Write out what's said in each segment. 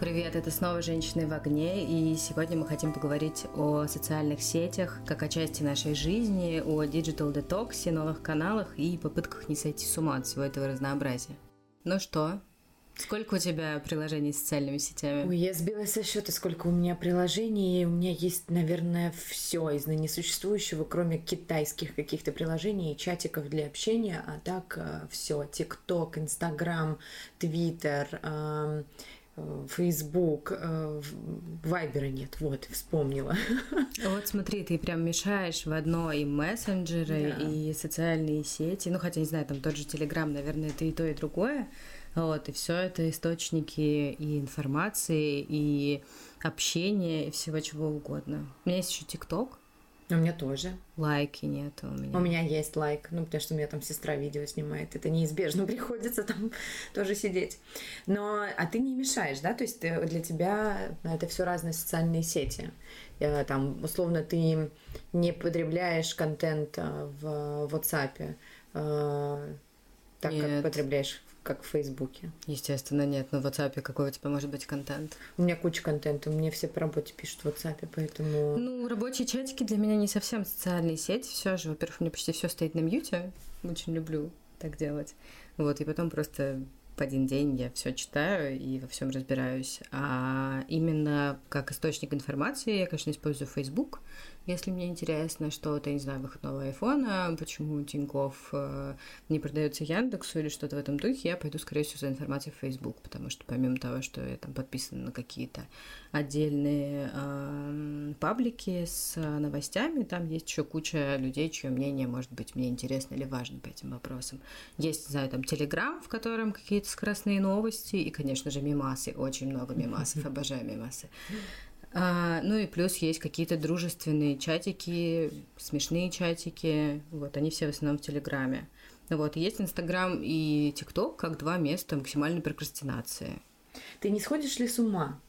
Привет, это снова «Женщины в огне», и сегодня мы хотим поговорить о социальных сетях, как о части нашей жизни, о digital-детоксе, новых каналах и попытках не сойти с ума от всего этого разнообразия. Ну что, Сколько у тебя приложений с социальными сетями? Ой, я сбилась со счета, сколько у меня приложений. У меня есть, наверное, все из ныне существующего, кроме китайских каких-то приложений и чатиков для общения. А так э, все. ТикТок, Инстаграм, Твиттер, Фейсбук, э, Вайбера нет, вот, вспомнила. Вот смотри, ты прям мешаешь в одно и мессенджеры, да. и социальные сети, ну, хотя, не знаю, там тот же Телеграм, наверное, это и то, и другое, вот, и все это источники и информации, и общения, и всего чего угодно. У меня есть еще ТикТок, у меня тоже. Лайки нет у меня. У меня есть лайк, ну, потому что у меня там сестра видео снимает. Это неизбежно, приходится там тоже сидеть. Но, а ты не мешаешь, да? То есть ты, для тебя это все разные социальные сети. Э, там, условно, ты не потребляешь контент э, в WhatsApp, э, так Нет. как потребляешь как в Фейсбуке. Естественно, нет. Но в WhatsApp какой у тебя может быть контент? У меня куча контента. Мне все по работе пишут в WhatsApp, поэтому... Ну, рабочие чатики для меня не совсем социальные сети. Все же, во-первых, у меня почти все стоит на мьюте. Очень люблю так делать. Вот, и потом просто в один день я все читаю и во всем разбираюсь. А именно как источник информации я, конечно, использую Facebook. Если мне интересно что-то, не знаю, выходного айфона, почему Тиньков э, не продается Яндексу или что-то в этом духе, я пойду, скорее всего, за информацией в Facebook, потому что помимо того, что я там подписана на какие-то отдельные э, паблики с новостями, там есть еще куча людей, чье мнение может быть мне интересно или важно по этим вопросам. Есть, не знаю, там Телеграм, в котором какие-то скоростные новости, и, конечно же, мимасы, очень много мимасов, обожаю мимасы. А, ну и плюс есть какие-то дружественные чатики, смешные чатики, вот, они все в основном в Телеграме. Вот, есть Инстаграм и ТикТок как два места максимальной прокрастинации. Ты не сходишь ли с ума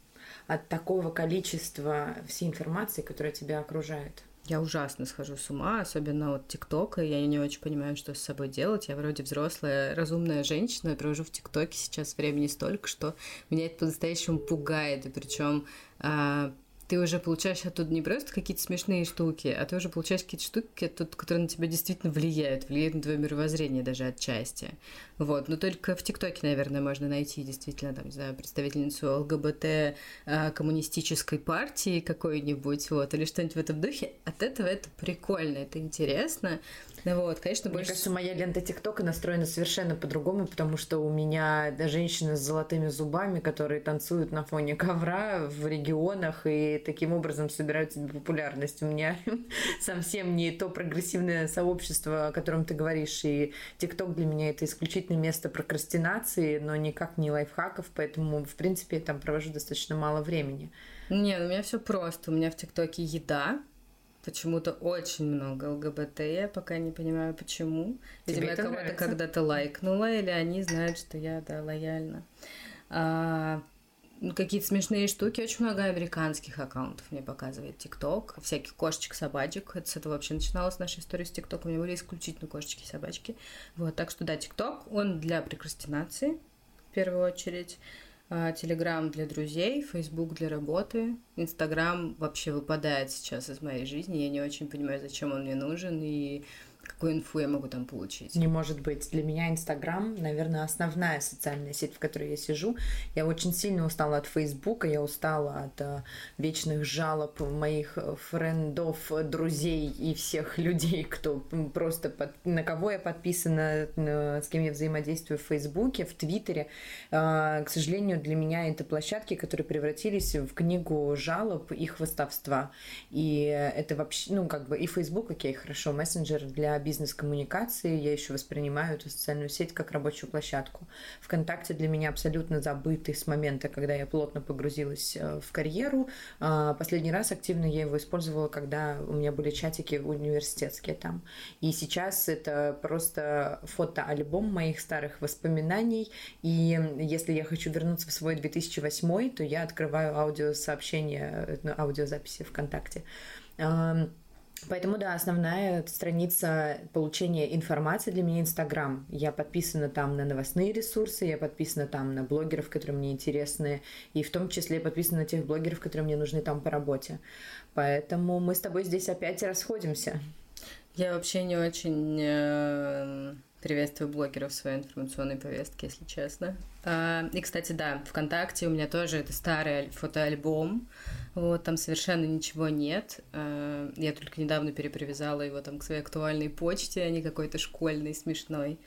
от такого количества всей информации, которая тебя окружает? Я ужасно схожу с ума, особенно от ТикТока. Я не очень понимаю, что с собой делать. Я вроде взрослая, разумная женщина, я провожу в ТикТоке сейчас времени столько, что меня это по-настоящему пугает. И причем а, ты уже получаешь оттуда не просто какие-то смешные штуки, а ты уже получаешь какие-то штуки, оттуда, которые на тебя действительно влияют, влияют на твое мировоззрение даже отчасти. Вот. Но только в ТикТоке, наверное, можно найти действительно, там, не знаю, представительницу ЛГБТ а, коммунистической партии какой-нибудь, вот, или что-нибудь в этом духе. От этого это прикольно, это интересно. Вот, конечно, больше... Мне кажется, моя лента ТикТока настроена совершенно по-другому, потому что у меня женщины с золотыми зубами, которые танцуют на фоне ковра в регионах и таким образом собирают себе популярность. У меня совсем не то прогрессивное сообщество, о котором ты говоришь, и ТикТок для меня это исключительно место прокрастинации, но никак не лайфхаков, поэтому, в принципе, я там провожу достаточно мало времени. Не, ну, у меня все просто. У меня в ТикТоке еда, почему-то очень много ЛГБТ, я пока не понимаю почему. Видимо, я кого-то когда-то лайкнула, или они знают, что я, да, лояльна. А, ну, какие-то смешные штуки. Очень много американских аккаунтов мне показывает ТикТок. Всяких кошечек, собачек. Это с этого вообще начиналась наша история с ТикТоком. У меня были исключительно кошечки и собачки. Вот, так что да, ТикТок, он для прокрастинации в первую очередь. А, Телеграм для друзей, Фейсбук для работы, Инстаграм вообще выпадает сейчас из моей жизни. Я не очень понимаю, зачем он мне нужен, и какую инфу я могу там получить? Не может быть. Для меня Инстаграм, наверное, основная социальная сеть, в которой я сижу. Я очень сильно устала от Фейсбука, я устала от uh, вечных жалоб моих френдов, друзей и всех людей, кто просто под, на кого я подписана, с кем я взаимодействую в Фейсбуке, в Твиттере. Uh, к сожалению, для меня это площадки, которые превратились в книгу жалоб и хвостовства. И это вообще, ну, как бы и Фейсбук, окей, хорошо, мессенджер для бизнес-коммуникации, я еще воспринимаю эту социальную сеть как рабочую площадку. ВКонтакте для меня абсолютно забытый с момента, когда я плотно погрузилась э, в карьеру. А, последний раз активно я его использовала, когда у меня были чатики университетские там. И сейчас это просто фотоальбом моих старых воспоминаний. И если я хочу вернуться в свой 2008, то я открываю аудиосообщения, э, аудиозаписи ВКонтакте. Поэтому, да, основная страница получения информации для меня Инстаграм. Я подписана там на новостные ресурсы, я подписана там на блогеров, которые мне интересны, и в том числе подписана на тех блогеров, которые мне нужны там по работе. Поэтому мы с тобой здесь опять расходимся. Я вообще не очень э, приветствую блогеров в своей информационной повестке, если честно. А, и, кстати, да, ВКонтакте у меня тоже это старый фотоальбом. Вот, там совершенно ничего нет. А, я только недавно перепривязала его там к своей актуальной почте, а не какой-то школьной, смешной.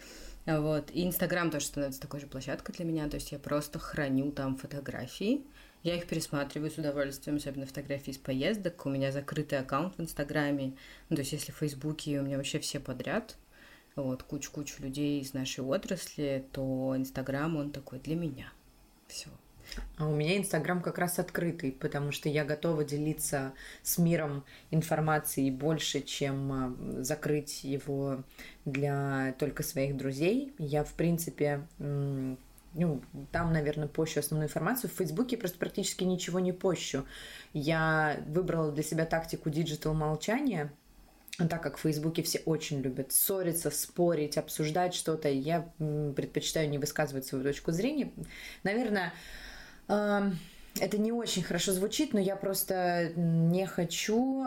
Вот. И Инстаграм тоже становится такой же площадкой для меня. То есть я просто храню там фотографии. Я их пересматриваю с удовольствием, особенно фотографии из поездок. У меня закрытый аккаунт в Инстаграме. Ну, то есть если в Фейсбуке у меня вообще все подряд, вот, кучу-кучу людей из нашей отрасли, то Инстаграм, он такой для меня. Все. А у меня Инстаграм как раз открытый, потому что я готова делиться с миром информацией больше, чем а, закрыть его для только своих друзей. Я, в принципе, ну, там, наверное, пощу основную информацию. В Фейсбуке просто практически ничего не пощу. Я выбрала для себя тактику digital молчания, так как в Фейсбуке все очень любят ссориться, спорить, обсуждать что-то, я предпочитаю не высказывать свою точку зрения. Наверное, это не очень хорошо звучит, но я просто не хочу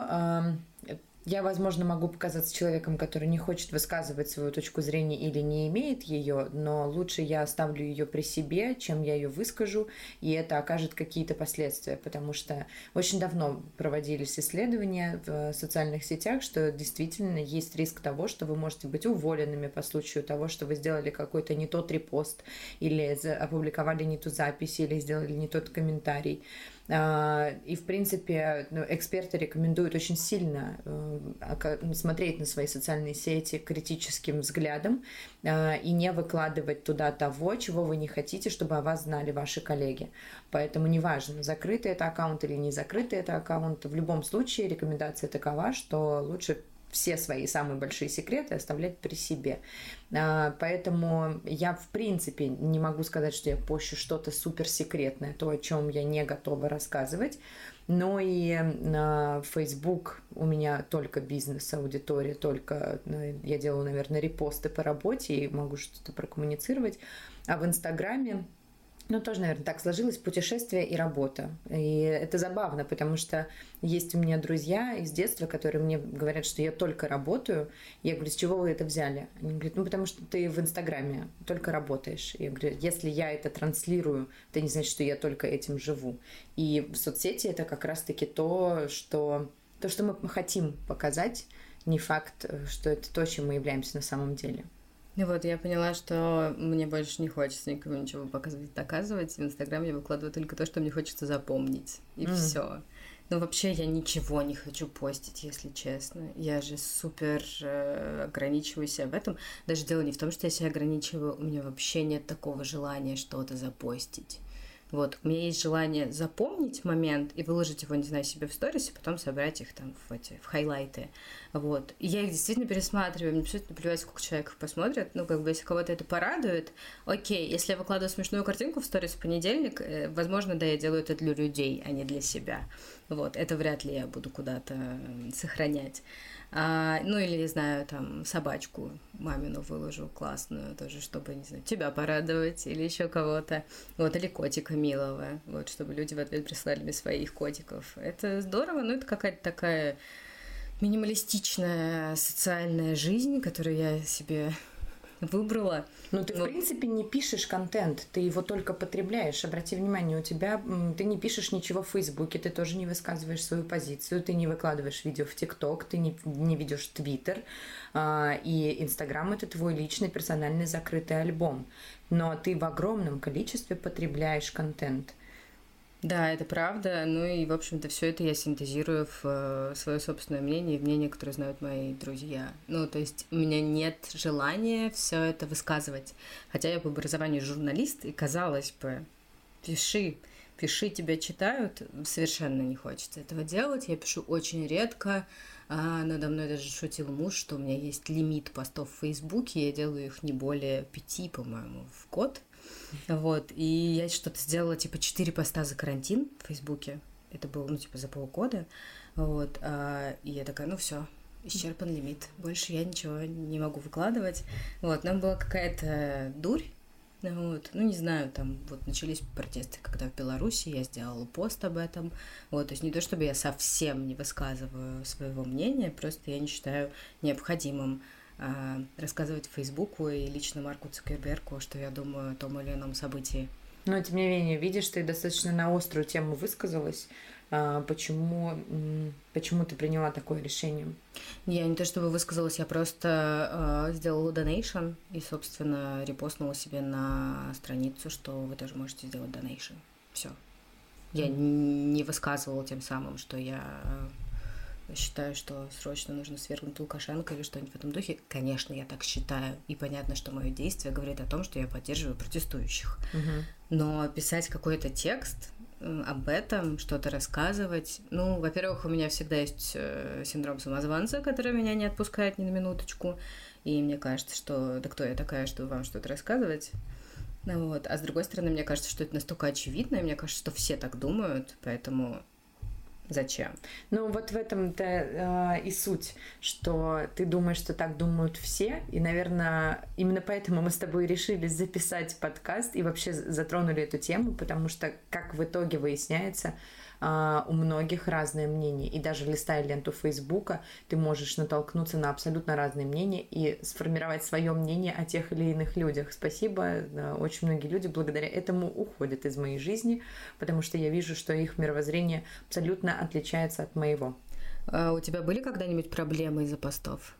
я, возможно, могу показаться человеком, который не хочет высказывать свою точку зрения или не имеет ее, но лучше я оставлю ее при себе, чем я ее выскажу, и это окажет какие-то последствия, потому что очень давно проводились исследования в социальных сетях, что действительно есть риск того, что вы можете быть уволенными по случаю того, что вы сделали какой-то не тот репост, или опубликовали не ту запись, или сделали не тот комментарий. А, и, в принципе, ну, эксперты рекомендуют очень сильно э, смотреть на свои социальные сети критическим взглядом а, и не выкладывать туда того, чего вы не хотите, чтобы о вас знали ваши коллеги. Поэтому неважно, закрытый это аккаунт или не закрытый это аккаунт, в любом случае рекомендация такова, что лучше все свои самые большие секреты оставлять при себе. А, поэтому я, в принципе, не могу сказать, что я пощу что-то суперсекретное, то, о чем я не готова рассказывать. Но и на Facebook у меня только бизнес, аудитория, только ну, я делаю, наверное, репосты по работе и могу что-то прокоммуницировать. А в Инстаграме ну, тоже, наверное, так сложилось путешествие и работа. И это забавно, потому что есть у меня друзья из детства, которые мне говорят, что я только работаю. Я говорю, с чего вы это взяли? Они говорят, ну, потому что ты в Инстаграме только работаешь. Я говорю, если я это транслирую, это не значит, что я только этим живу. И в соцсети это как раз-таки то, что, то, что мы хотим показать, не факт, что это то, чем мы являемся на самом деле. Ну вот, я поняла, что мне больше не хочется никому ничего показывать, доказывать. В Инстаграм я выкладываю только то, что мне хочется запомнить. И mm. все. Но вообще я ничего не хочу постить, если честно. Я же супер э, ограничиваю себя в этом. Даже дело не в том, что я себя ограничиваю, у меня вообще нет такого желания что-то запостить. Вот, у меня есть желание запомнить момент и выложить его, не знаю, себе в сторис, и потом собрать их там в эти, в хайлайты. Вот. И я их действительно пересматриваю, мне абсолютно плевать, сколько человек их посмотрят. Ну, как бы, если кого-то это порадует, окей. Если я выкладываю смешную картинку в сторис в понедельник, э, возможно, да, я делаю это для людей, а не для себя. Вот, это вряд ли я буду куда-то сохранять. А, ну или, не знаю, там собачку мамину выложу классную тоже, чтобы, не знаю, тебя порадовать или еще кого-то. Вот, или котика милого, вот, чтобы люди в ответ прислали мне своих котиков. Это здорово, но это какая-то такая минималистичная социальная жизнь, которую я себе выбрала. Ну, ты, в принципе, не пишешь контент, ты его только потребляешь. Обрати внимание, у тебя ты не пишешь ничего в Фейсбуке, ты тоже не высказываешь свою позицию, ты не выкладываешь видео в ТикТок, ты не, не ведешь Твиттер, а, и Инстаграм это твой личный персональный закрытый альбом. Но ты в огромном количестве потребляешь контент. Да, это правда. Ну и, в общем-то, все это я синтезирую в э, свое собственное мнение и мнение, которое знают мои друзья. Ну, то есть у меня нет желания все это высказывать. Хотя я по образованию журналист, и казалось бы, пиши, пиши, тебя читают, совершенно не хочется этого делать. Я пишу очень редко. А надо мной даже шутил муж, что у меня есть лимит постов в Фейсбуке, я делаю их не более пяти, по-моему, в год. Вот, и я что-то сделала, типа, четыре поста за карантин в Фейсбуке. Это было, ну, типа, за полгода. Вот, а, и я такая, ну, все, исчерпан лимит. Больше я ничего не могу выкладывать. Вот, нам была какая-то дурь. Вот, ну, не знаю, там вот начались протесты, когда в Беларуси я сделала пост об этом. Вот, то есть не то, чтобы я совсем не высказываю своего мнения, просто я не считаю необходимым э, рассказывать Фейсбуку и лично Марку Цукербергу, что я думаю о том или ином событии. Но, тем не менее, видишь, ты достаточно на острую тему высказалась. А, почему, почему ты приняла такое решение? Я не то чтобы высказалась, я просто э, сделала донейшн и, собственно, репостнула себе на страницу, что вы тоже можете сделать донейшн. Все. Я не высказывала тем самым, что я считаю, что срочно нужно свергнуть Лукашенко или что-нибудь в этом духе. Конечно, я так считаю. И понятно, что мое действие говорит о том, что я поддерживаю протестующих. Угу. Но писать какой-то текст об этом, что-то рассказывать. Ну, во-первых, у меня всегда есть э, синдром самозванца, который меня не отпускает ни на минуточку. И мне кажется, что да кто я такая, чтобы вам что-то рассказывать. Вот. А с другой стороны, мне кажется, что это настолько очевидно, и мне кажется, что все так думают, поэтому Зачем? Ну, вот в этом-то э, и суть, что ты думаешь, что так думают все, и, наверное, именно поэтому мы с тобой решили записать подкаст и вообще затронули эту тему, потому что, как в итоге выясняется, а, у многих разное мнение. И даже листая ленту Фейсбука, ты можешь натолкнуться на абсолютно разные мнения и сформировать свое мнение о тех или иных людях. Спасибо. Очень многие люди благодаря этому уходят из моей жизни, потому что я вижу, что их мировоззрение абсолютно отличается от моего. А у тебя были когда-нибудь проблемы из-за постов?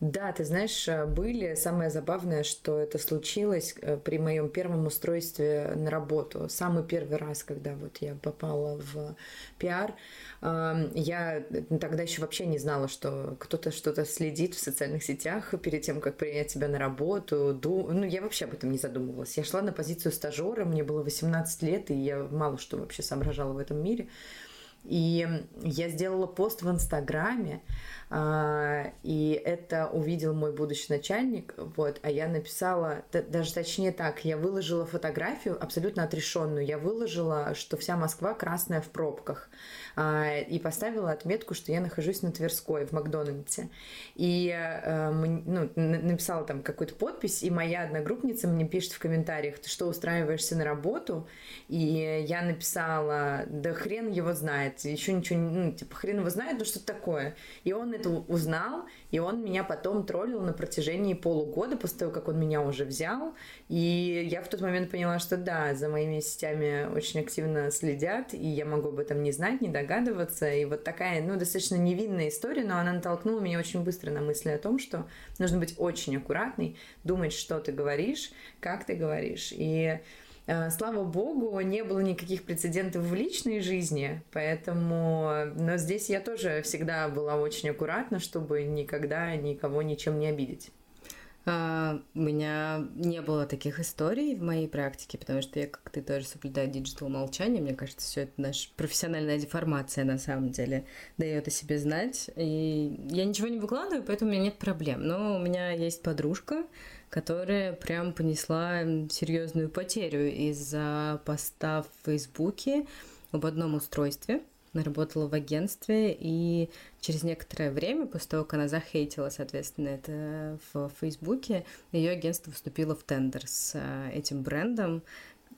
Да, ты знаешь, э, были. Самое забавное, что это случилось э, при моем первом устройстве на работу. Самый первый раз, когда вот я попала в пиар, я тогда еще вообще не знала, что кто-то что-то следит в социальных сетях перед тем, как принять тебя на работу. Ну, я вообще об этом не задумывалась. Я шла на позицию стажера, мне было 18 лет, и я мало что вообще соображала в этом мире. И я сделала пост в Инстаграме, а, и это увидел мой будущий начальник, вот, а я написала, даже точнее так, я выложила фотографию абсолютно отрешенную, я выложила, что вся Москва красная в пробках, а, и поставила отметку, что я нахожусь на Тверской, в Макдональдсе, и а, ну, написала там какую-то подпись, и моя одногруппница мне пишет в комментариях, что, устраиваешься на работу? И я написала, да хрен его знает, еще ничего, ну, типа, хрен его знает, ну что такое? И он это узнал, и он меня потом троллил на протяжении полугода после того, как он меня уже взял. И я в тот момент поняла, что да, за моими сетями очень активно следят, и я могу об этом не знать, не догадываться. И вот такая, ну, достаточно невинная история, но она натолкнула меня очень быстро на мысли о том, что нужно быть очень аккуратной, думать, что ты говоришь, как ты говоришь. И слава богу, не было никаких прецедентов в личной жизни, поэтому... Но здесь я тоже всегда была очень аккуратна, чтобы никогда никого ничем не обидеть. А, у меня не было таких историй в моей практике, потому что я, как ты, тоже соблюдаю digital молчание. Мне кажется, все это наша профессиональная деформация на самом деле дает о себе знать. И я ничего не выкладываю, поэтому у меня нет проблем. Но у меня есть подружка, которая прям понесла серьезную потерю из-за поста в Фейсбуке об одном устройстве. Она работала в агентстве, и через некоторое время, после того, как она захейтила, соответственно, это в Фейсбуке, ее агентство вступило в тендер с э, этим брендом,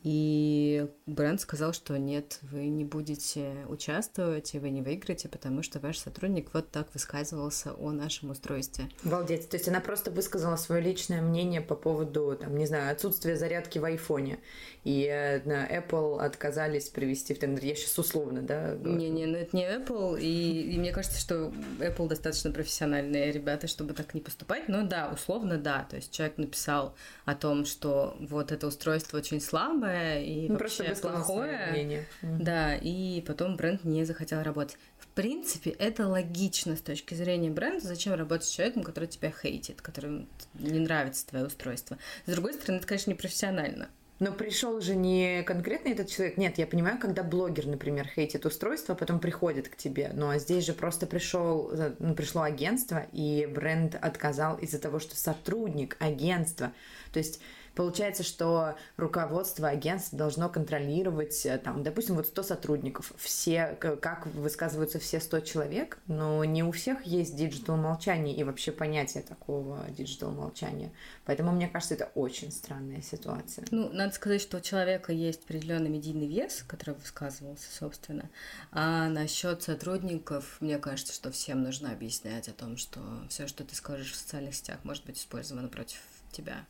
и бренд сказал, что нет, вы не будете участвовать, и вы не выиграете, потому что ваш сотрудник вот так высказывался о нашем устройстве. Обалдеть. То есть она просто высказала свое личное мнение по поводу, там, не знаю, отсутствия зарядки в айфоне. И э, Apple отказались привести в тендер. Я сейчас условно, да? Не-не, ну это не Apple. И, и мне кажется, что Apple достаточно профессиональные ребята, чтобы так не поступать. Но да, условно да. То есть человек написал о том, что вот это устройство очень слабое, плохое и ну, вообще плохое. Да, и потом бренд не захотел работать. В принципе, это логично с точки зрения бренда. Зачем работать с человеком, который тебя хейтит, которому не нравится твое устройство. С другой стороны, это, конечно, непрофессионально. Но пришел же не конкретно этот человек. Нет, я понимаю, когда блогер, например, хейтит устройство, а потом приходит к тебе. Ну а здесь же просто пришел, ну, пришло агентство, и бренд отказал из-за того, что сотрудник агентства. То есть Получается, что руководство агентства должно контролировать, э, там, допустим, вот 100 сотрудников, все, как высказываются все 100 человек, но не у всех есть digital молчание и вообще понятие такого digital молчания. Поэтому, мне кажется, это очень странная ситуация. Ну, надо сказать, что у человека есть определенный медийный вес, который высказывался, собственно. А насчет сотрудников, мне кажется, что всем нужно объяснять о том, что все, что ты скажешь в социальных сетях, может быть использовано против тебя.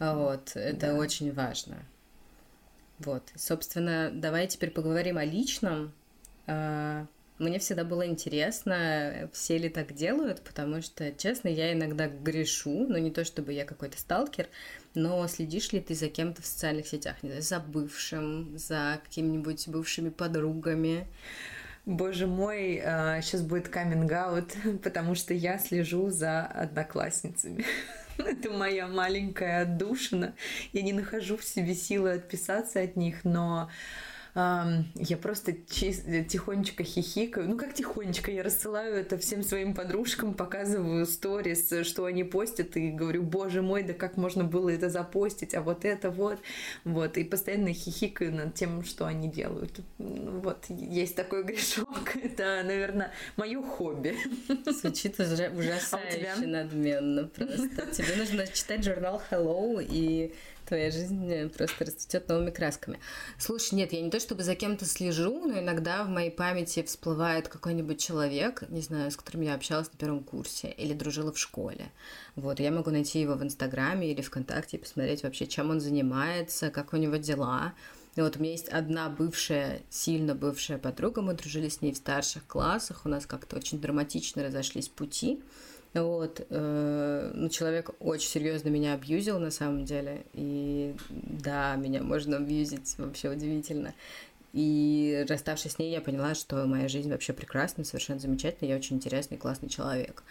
Вот, это да. очень важно. Вот, собственно, давай теперь поговорим о личном. А, мне всегда было интересно, все ли так делают, потому что, честно, я иногда грешу, но не то чтобы я какой-то сталкер, но следишь ли ты за кем-то в социальных сетях, не знаю, за бывшим, за какими-нибудь бывшими подругами? Боже мой, сейчас а, будет каминг-аут, потому что я слежу за одноклассницами. Это моя маленькая отдушина. Я не нахожу в себе силы отписаться от них, но я просто тихонечко хихикаю. Ну, как тихонечко, я рассылаю это всем своим подружкам, показываю сторис, что они постят, и говорю, боже мой, да как можно было это запостить, а вот это вот. Вот, и постоянно хихикаю над тем, что они делают. Вот, есть такой грешок. Это, наверное, мое хобби. Звучит ужасающе а надменно просто. Тебе нужно читать журнал Hello и твоя жизнь просто расцветет новыми красками. Слушай, нет, я не то чтобы за кем-то слежу, но иногда в моей памяти всплывает какой-нибудь человек, не знаю, с которым я общалась на первом курсе или дружила в школе. Вот, я могу найти его в Инстаграме или ВКонтакте и посмотреть вообще, чем он занимается, как у него дела. И вот у меня есть одна бывшая, сильно бывшая подруга, мы дружили с ней в старших классах, у нас как-то очень драматично разошлись пути. Вот, э, ну, человек очень серьезно меня абьюзил на самом деле. И да, меня можно абьюзить вообще удивительно. И расставшись с ней, я поняла, что моя жизнь вообще прекрасна, совершенно замечательная, я очень интересный, классный человек.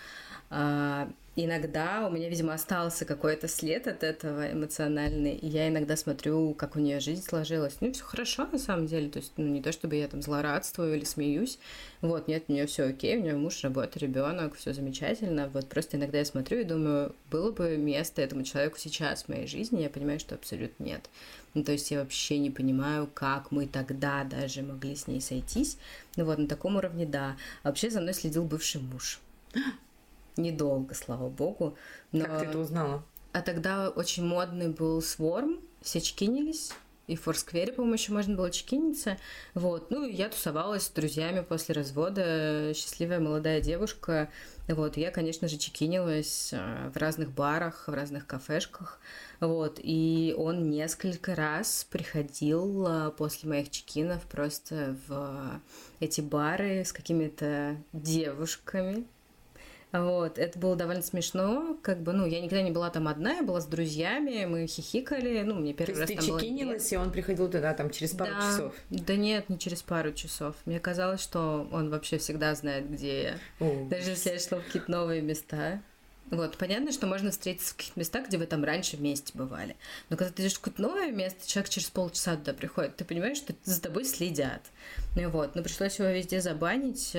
Иногда у меня, видимо, остался какой-то след от этого эмоциональный, и я иногда смотрю, как у нее жизнь сложилась. Ну, все хорошо, на самом деле, то есть, ну, не то, чтобы я там злорадствую или смеюсь, вот, нет, у нее все окей, у нее муж, работа, ребенок, все замечательно, вот, просто иногда я смотрю и думаю, было бы место этому человеку сейчас в моей жизни, я понимаю, что абсолютно нет. Ну, то есть я вообще не понимаю, как мы тогда даже могли с ней сойтись. Ну вот, на таком уровне, да. А вообще за мной следил бывший муж. Недолго, слава богу. Но... Как ты это узнала? А тогда очень модный был сворм, все чекинились, и в Форсквере, по-моему, еще можно было чекиниться. Вот. Ну, я тусовалась с друзьями после развода, счастливая молодая девушка. Вот. Я, конечно же, чекинилась а, в разных барах, в разных кафешках. Вот. И он несколько раз приходил а, после моих чекинов просто в эти бары с какими-то девушками, вот, это было довольно смешно, как бы, ну, я никогда не была там одна, я была с друзьями, мы хихикали, ну, мне первый То раз есть ты чекинилась, и он приходил туда там через пару да, часов? Да нет, не через пару часов. Мне казалось, что он вообще всегда знает, где я. О, Даже если я шла в какие-то новые места. Вот, понятно, что можно встретиться в каких-то местах, где вы там раньше вместе бывали. Но когда ты идешь в какое-то новое место, человек через полчаса туда приходит, ты понимаешь, что за тобой следят. Ну вот, но пришлось его везде забанить.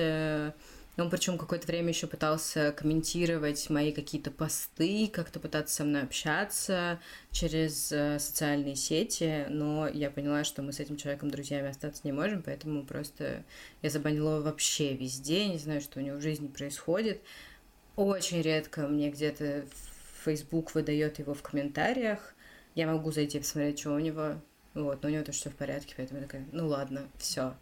Он причем какое-то время еще пытался комментировать мои какие-то посты, как-то пытаться со мной общаться через э, социальные сети, но я поняла, что мы с этим человеком друзьями остаться не можем, поэтому просто я забанила его вообще везде, не знаю, что у него в жизни происходит. Очень редко мне где-то Facebook выдает его в комментариях. Я могу зайти посмотреть, что у него. Вот, но у него тоже все в порядке, поэтому я такая, ну ладно, все,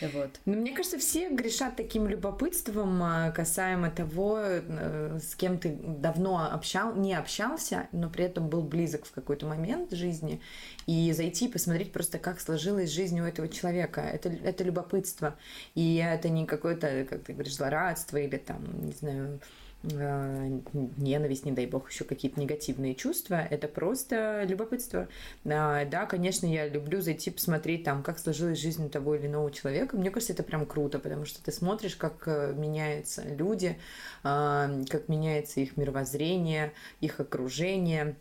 вот. Ну, мне кажется, все грешат таким любопытством а, касаемо того, э, с кем ты давно общал, не общался, но при этом был близок в какой-то момент жизни, и зайти и посмотреть просто, как сложилась жизнь у этого человека. Это, это любопытство. И это не какое-то, как ты говоришь, злорадство или там, не знаю, ненависть, не дай бог, еще какие-то негативные чувства, это просто любопытство. А, да, конечно, я люблю зайти посмотреть там, как сложилась жизнь того или иного человека. Мне кажется, это прям круто, потому что ты смотришь, как э, меняются люди, а, как меняется их мировоззрение, их окружение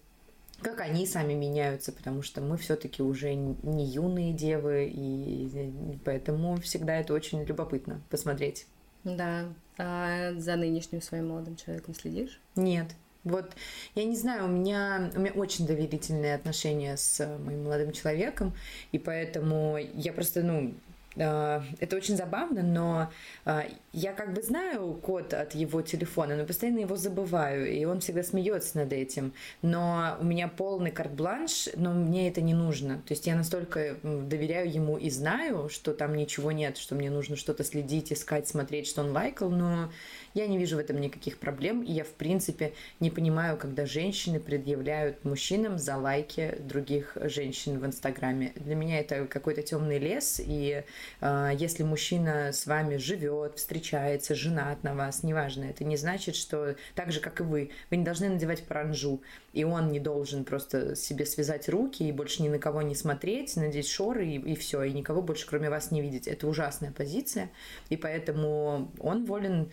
как они сами меняются, потому что мы все-таки уже не юные девы, и поэтому всегда это очень любопытно посмотреть. Да. А за нынешним своим молодым человеком следишь? Нет. Вот, я не знаю, у меня, у меня очень доверительные отношения с моим молодым человеком, и поэтому я просто, ну, это очень забавно, но а, я как бы знаю код от его телефона, но постоянно его забываю, и он всегда смеется над этим. Но у меня полный карт-бланш, но мне это не нужно. То есть я настолько доверяю ему и знаю, что там ничего нет, что мне нужно что-то следить, искать, смотреть, что он лайкал, но я не вижу в этом никаких проблем, и я, в принципе, не понимаю, когда женщины предъявляют мужчинам за лайки других женщин в Инстаграме. Для меня это какой-то темный лес, и э, если мужчина с вами живет, встречается, женат на вас, неважно, это не значит, что так же, как и вы, вы не должны надевать паранжу, и он не должен просто себе связать руки и больше ни на кого не смотреть, надеть шоры и, и все, и никого больше кроме вас не видеть. Это ужасная позиция, и поэтому он волен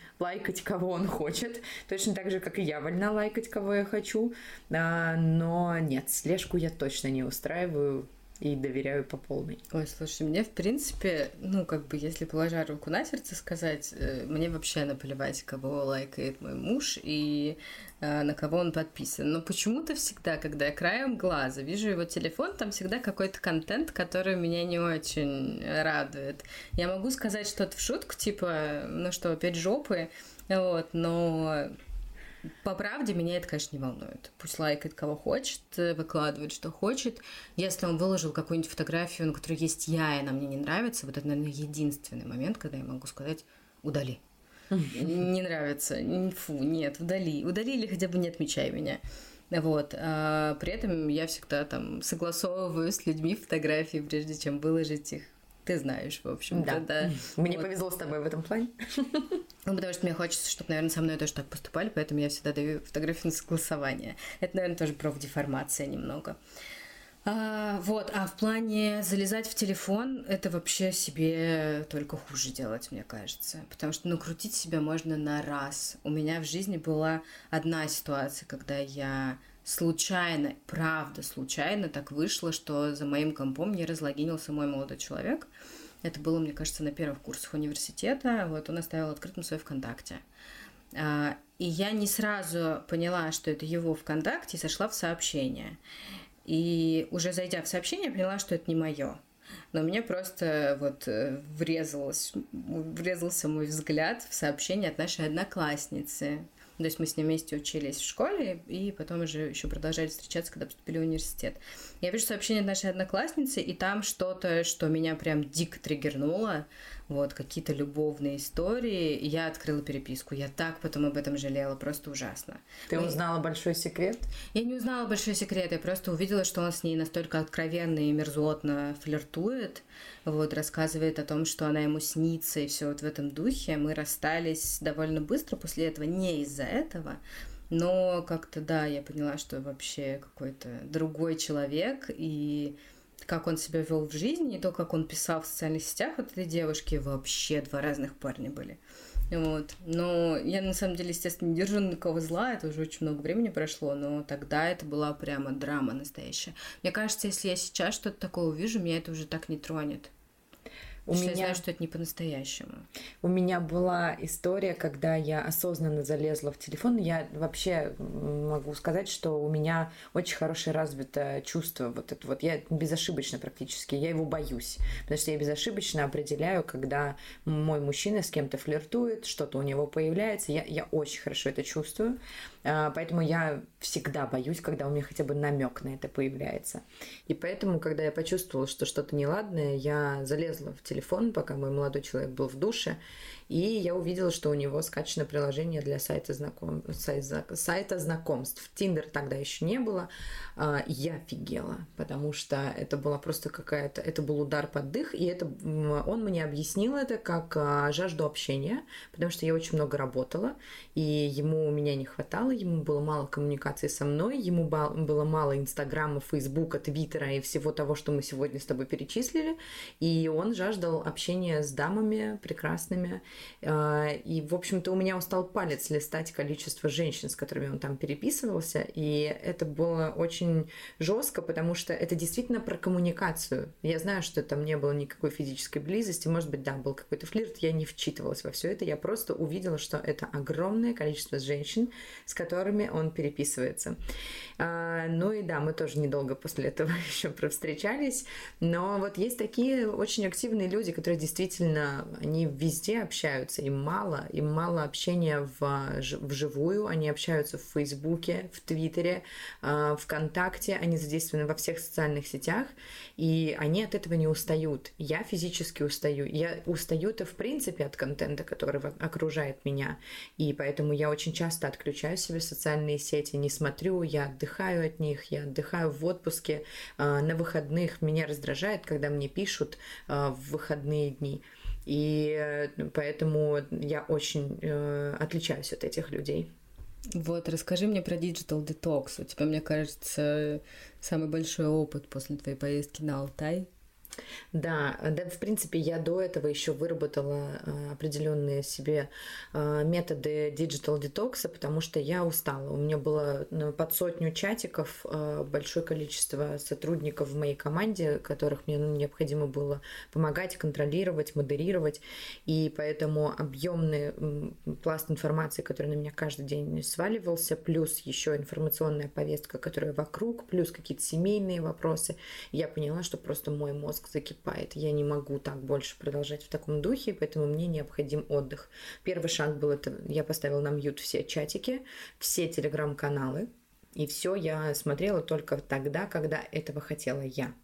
лайкать, кого он хочет, точно так же, как и я вольна лайкать, кого я хочу, а, но нет, слежку я точно не устраиваю, и доверяю по полной. Ой, слушай, мне, в принципе, ну, как бы, если положа руку на сердце сказать, э, мне вообще наплевать, кого лайкает мой муж и э, на кого он подписан. Но почему-то всегда, когда я краем глаза вижу его телефон, там всегда какой-то контент, который меня не очень радует. Я могу сказать что-то в шутку, типа, ну что, опять жопы, вот, но по правде, меня это, конечно, не волнует. Пусть лайкает кого хочет, выкладывает, что хочет. Если он выложил какую-нибудь фотографию, на которой есть я, и она мне не нравится, вот это, наверное, единственный момент, когда я могу сказать «удали». Не нравится. Фу, нет, удали. Удали или хотя бы не отмечай меня. Вот. А при этом я всегда там согласовываю с людьми фотографии, прежде чем выложить их ты знаешь, в общем да. да. Мне вот. повезло с тобой в этом плане. Ну, потому что мне хочется, чтобы, наверное, со мной тоже так поступали, поэтому я всегда даю фотографию на согласование. Это, наверное, тоже профдеформация немного. А, вот, а в плане залезать в телефон, это вообще себе только хуже делать, мне кажется. Потому что накрутить себя можно на раз. У меня в жизни была одна ситуация, когда я случайно, правда случайно так вышло, что за моим компом не разлогинился мой молодой человек. Это было, мне кажется, на первых курсах университета. Вот он оставил открытым свой ВКонтакте. А, и я не сразу поняла, что это его ВКонтакте, и сошла в сообщение. И уже зайдя в сообщение, поняла, что это не мое. Но мне просто вот э, врезалось, врезался мой взгляд в сообщение от нашей одноклассницы, то есть мы с ним вместе учились в школе, и потом уже еще продолжали встречаться, когда поступили в университет. Я вижу сообщение от нашей одноклассницы, и там что-то, что меня прям дико триггернуло, вот, какие-то любовные истории. И я открыла переписку. Я так потом об этом жалела, просто ужасно. Ты Мы... узнала большой секрет? Я не узнала большой секрет, я просто увидела, что он с ней настолько откровенно и мерзотно флиртует, вот, рассказывает о том, что она ему снится, и все вот в этом духе. Мы расстались довольно быстро после этого, не из-за этого, но как-то, да, я поняла, что вообще какой-то другой человек, и как он себя вел в жизни, и то, как он писал в социальных сетях вот этой девушки, вообще два разных парня были. Вот. Но я на самом деле, естественно, не держу на кого зла, это уже очень много времени прошло, но тогда это была прямо драма настоящая. Мне кажется, если я сейчас что-то такое увижу, меня это уже так не тронет. У меня... Я знаю, что это не по-настоящему. У меня была история, когда я осознанно залезла в телефон. Я вообще могу сказать, что у меня очень хорошее развитое чувство. Вот это вот. Я безошибочно практически. Я его боюсь. Потому что я безошибочно определяю, когда мой мужчина с кем-то флиртует, что-то у него появляется. Я, я очень хорошо это чувствую. А, поэтому я всегда боюсь, когда у меня хотя бы намек на это появляется. И поэтому, когда я почувствовала, что что-то неладное, я залезла в телефон, пока мой молодой человек был в душе, и я увидела, что у него скачано приложение для сайта, знаком... сайта знакомств. Тиндер тогда еще не было. А, я офигела, потому что это была просто какая-то... Это был удар под дых, и это... он мне объяснил это как а, жажду общения, потому что я очень много работала, и ему у меня не хватало, ему было мало коммуникации со мной, ему было мало Инстаграма, Фейсбука, Твиттера и всего того, что мы сегодня с тобой перечислили, и он жаждал общения с дамами прекрасными, и, в общем-то, у меня устал палец листать количество женщин, с которыми он там переписывался. И это было очень жестко, потому что это действительно про коммуникацию. Я знаю, что там не было никакой физической близости. Может быть, да, был какой-то флирт. Я не вчитывалась во все это. Я просто увидела, что это огромное количество женщин, с которыми он переписывается. А, ну и да, мы тоже недолго после этого еще встречались, но вот есть такие очень активные люди, которые действительно, они везде общаются, им мало, им мало общения в, вживую, они общаются в Фейсбуке, в Твиттере, а, ВКонтакте, они задействованы во всех социальных сетях, и они от этого не устают. Я физически устаю. Я устаю-то в принципе от контента, который окружает меня, и поэтому я очень часто отключаю себе социальные сети, не смотрю, я отдыхаю от них, я отдыхаю в отпуске, а, на выходных. Меня раздражает, когда мне пишут а, в выходные дни. И э, поэтому я очень э, отличаюсь от этих людей. Вот, расскажи мне про Digital Detox. У тебя, мне кажется, самый большой опыт после твоей поездки на Алтай. Да, да, в принципе, я до этого еще выработала а, определенные себе а, методы digital детокса, потому что я устала. У меня было ну, под сотню чатиков, большое количество сотрудников в моей команде, которых мне ну, необходимо было помогать, контролировать, модерировать, и поэтому объемный пласт информации, который на меня каждый день сваливался, плюс еще информационная повестка, которая вокруг, плюс какие-то семейные вопросы, я поняла, что просто мой мозг закипает. Я не могу так больше продолжать в таком духе, поэтому мне необходим отдых. Первый шаг был это, я поставила на мьют все чатики, все телеграм-каналы, и все я смотрела только тогда, когда этого хотела я.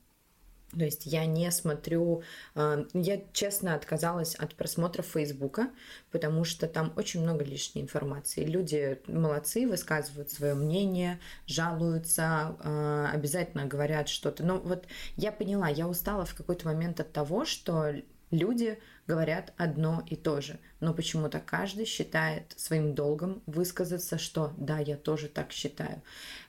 То есть я не смотрю, а, я честно отказалась от просмотра Фейсбука, потому что там очень много лишней информации. Люди молодцы, высказывают свое мнение, жалуются, а, обязательно говорят что-то. Но вот я поняла, я устала в какой-то момент от того, что люди говорят одно и то же но почему-то каждый считает своим долгом высказаться, что да, я тоже так считаю.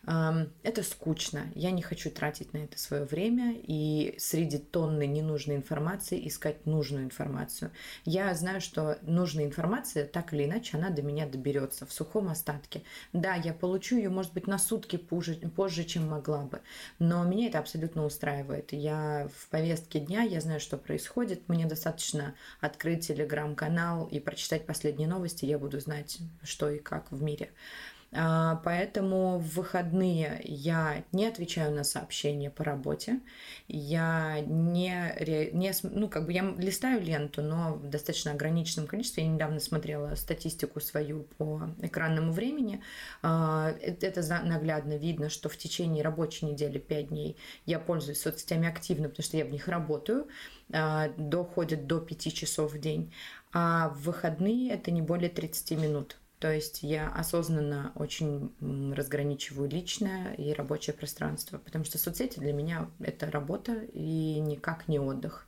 Это скучно, я не хочу тратить на это свое время и среди тонны ненужной информации искать нужную информацию. Я знаю, что нужная информация, так или иначе, она до меня доберется в сухом остатке. Да, я получу ее, может быть, на сутки позже, позже, чем могла бы, но меня это абсолютно устраивает. Я в повестке дня, я знаю, что происходит, мне достаточно открыть телеграм-канал и прочитать последние новости, я буду знать, что и как в мире. А, поэтому в выходные я не отвечаю на сообщения по работе. Я не, не ну, как бы я листаю ленту, но в достаточно ограниченном количестве. Я недавно смотрела статистику свою по экранному времени. А, это наглядно видно, что в течение рабочей недели 5 дней я пользуюсь соцсетями активно, потому что я в них работаю. А, доходит до 5 часов в день. А в выходные это не более 30 минут. То есть я осознанно очень разграничиваю личное и рабочее пространство, потому что соцсети для меня это работа и никак не отдых.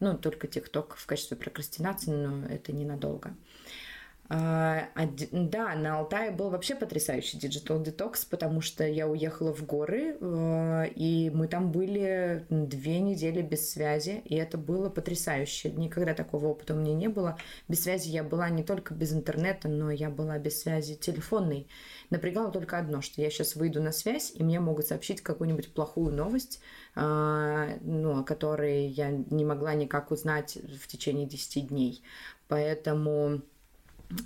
Ну, только ТикТок в качестве прокрастинации, но это ненадолго. А, да, на Алтае был вообще потрясающий digital детокс, потому что я уехала в горы, э, и мы там были две недели без связи, и это было потрясающе. Никогда такого опыта у меня не было. Без связи я была не только без интернета, но я была без связи телефонной. Напрягало только одно, что я сейчас выйду на связь, и мне могут сообщить какую-нибудь плохую новость, а, ну, о которой я не могла никак узнать в течение 10 дней. Поэтому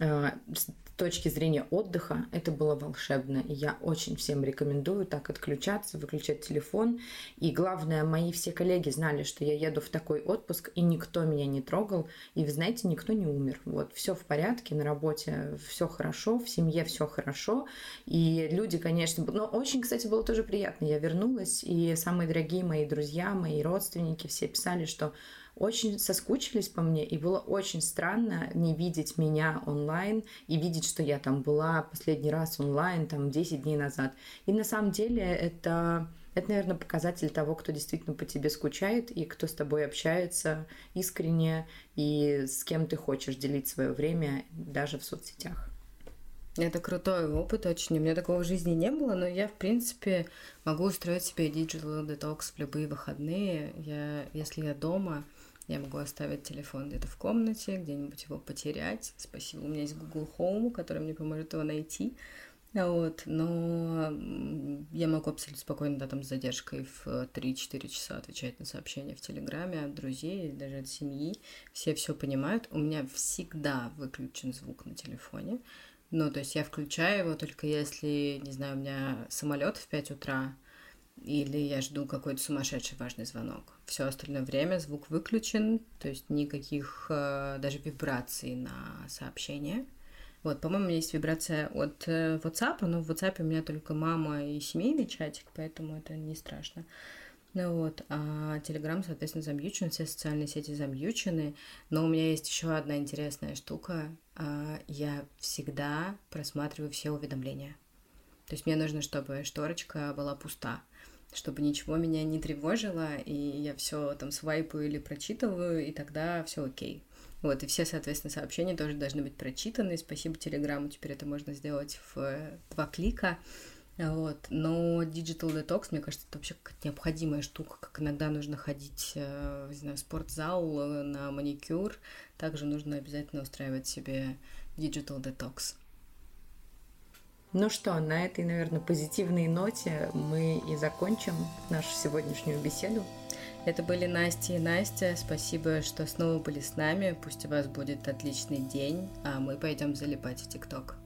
с точки зрения отдыха это было волшебно. И я очень всем рекомендую так отключаться, выключать телефон. И главное, мои все коллеги знали, что я еду в такой отпуск, и никто меня не трогал. И вы знаете, никто не умер. Вот, все в порядке, на работе все хорошо, в семье все хорошо. И люди, конечно, но очень, кстати, было тоже приятно. Я вернулась, и самые дорогие мои друзья, мои родственники все писали, что очень соскучились по мне, и было очень странно не видеть меня онлайн и видеть, что я там была последний раз онлайн там 10 дней назад. И на самом деле это это, наверное, показатель того, кто действительно по тебе скучает и кто с тобой общается искренне и с кем ты хочешь делить свое время даже в соцсетях. Это крутой опыт очень. У меня такого в жизни не было, но я, в принципе, могу устроить себе digital detox в любые выходные. Я, если я дома, я могу оставить телефон где-то в комнате, где-нибудь его потерять. Спасибо, у меня есть Google Home, который мне поможет его найти. Вот, но я могу абсолютно спокойно, да, там с задержкой в 3-4 часа отвечать на сообщения в Телеграме от друзей, даже от семьи. Все все понимают. У меня всегда выключен звук на телефоне. Ну, то есть я включаю его только если, не знаю, у меня самолет в 5 утра, или я жду какой-то сумасшедший важный звонок. Все остальное время звук выключен, то есть никаких э, даже вибраций на сообщение. Вот, по-моему, есть вибрация от э, WhatsApp, но в WhatsApp у меня только мама и семейный чатик, поэтому это не страшно. Ну вот, а Telegram, соответственно, замьючен, все социальные сети замьючены, но у меня есть еще одна интересная штука. А, я всегда просматриваю все уведомления. То есть мне нужно, чтобы шторочка была пуста, чтобы ничего меня не тревожило, и я все там свайпаю или прочитываю, и тогда все окей. Вот, и все, соответственно, сообщения тоже должны быть прочитаны. Спасибо Телеграму, теперь это можно сделать в два клика. Вот. Но Digital Detox, мне кажется, это вообще какая-то необходимая штука, как иногда нужно ходить, э, не знаю, в спортзал, э, на маникюр, также нужно обязательно устраивать себе Digital Detox. Ну что, на этой, наверное, позитивной ноте мы и закончим нашу сегодняшнюю беседу. Это были Настя и Настя. Спасибо, что снова были с нами. Пусть у вас будет отличный день, а мы пойдем залипать в ТикТок.